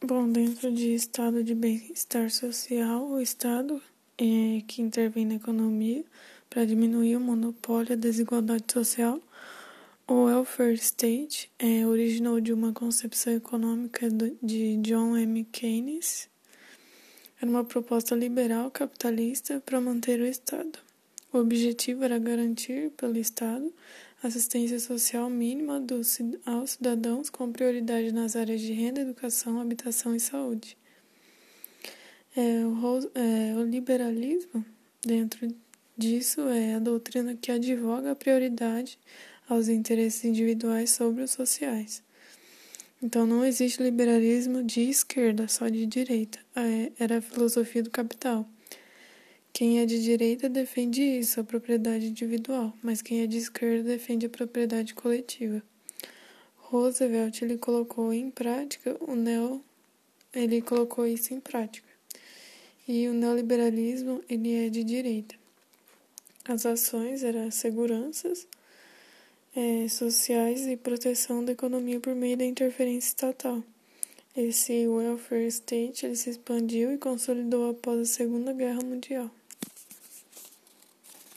Bom, dentro de estado de bem-estar social, o Estado é que intervém na economia para diminuir o monopólio e a desigualdade social. O welfare state é, originou de uma concepção econômica de John M. Keynes. Era uma proposta liberal capitalista para manter o Estado. O objetivo era garantir pelo Estado assistência social mínima dos, aos cidadãos com prioridade nas áreas de renda, educação, habitação e saúde. É, o, é, o liberalismo, dentro disso, é a doutrina que advoga a prioridade aos interesses individuais sobre os sociais. Então, não existe liberalismo de esquerda, só de direita. É, era a filosofia do capital. Quem é de direita defende isso, a propriedade individual, mas quem é de esquerda defende a propriedade coletiva. Roosevelt ele colocou em prática o neo, ele colocou isso em prática. E o neoliberalismo ele é de direita. As ações eram seguranças é, sociais e proteção da economia por meio da interferência estatal. Esse welfare state ele se expandiu e consolidou após a Segunda Guerra Mundial.